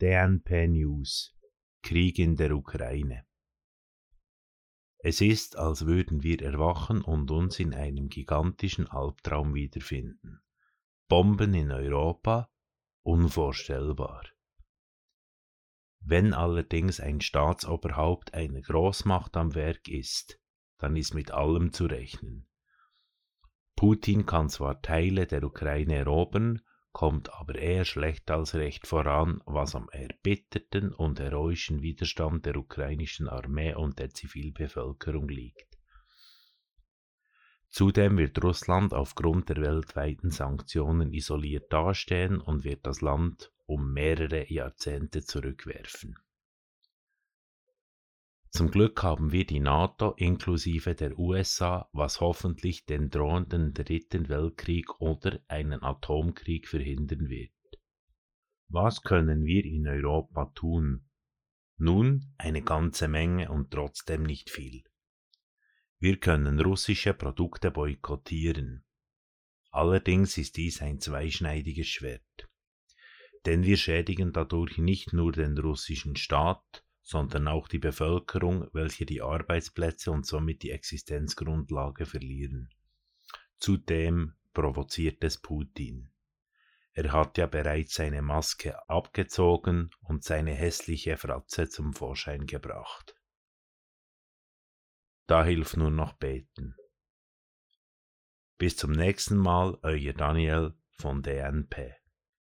DNP News Krieg in der Ukraine Es ist, als würden wir erwachen und uns in einem gigantischen Albtraum wiederfinden. Bomben in Europa? Unvorstellbar. Wenn allerdings ein Staatsoberhaupt einer Großmacht am Werk ist, dann ist mit allem zu rechnen. Putin kann zwar Teile der Ukraine erobern, kommt aber eher schlecht als recht voran, was am erbitterten und heroischen Widerstand der ukrainischen Armee und der Zivilbevölkerung liegt. Zudem wird Russland aufgrund der weltweiten Sanktionen isoliert dastehen und wird das Land um mehrere Jahrzehnte zurückwerfen. Zum Glück haben wir die NATO inklusive der USA, was hoffentlich den drohenden Dritten Weltkrieg oder einen Atomkrieg verhindern wird. Was können wir in Europa tun? Nun eine ganze Menge und trotzdem nicht viel. Wir können russische Produkte boykottieren. Allerdings ist dies ein zweischneidiges Schwert. Denn wir schädigen dadurch nicht nur den russischen Staat, sondern auch die Bevölkerung, welche die Arbeitsplätze und somit die Existenzgrundlage verlieren. Zudem provoziert es Putin. Er hat ja bereits seine Maske abgezogen und seine hässliche Fratze zum Vorschein gebracht. Da hilft nur noch beten. Bis zum nächsten Mal, euer Daniel von DNP.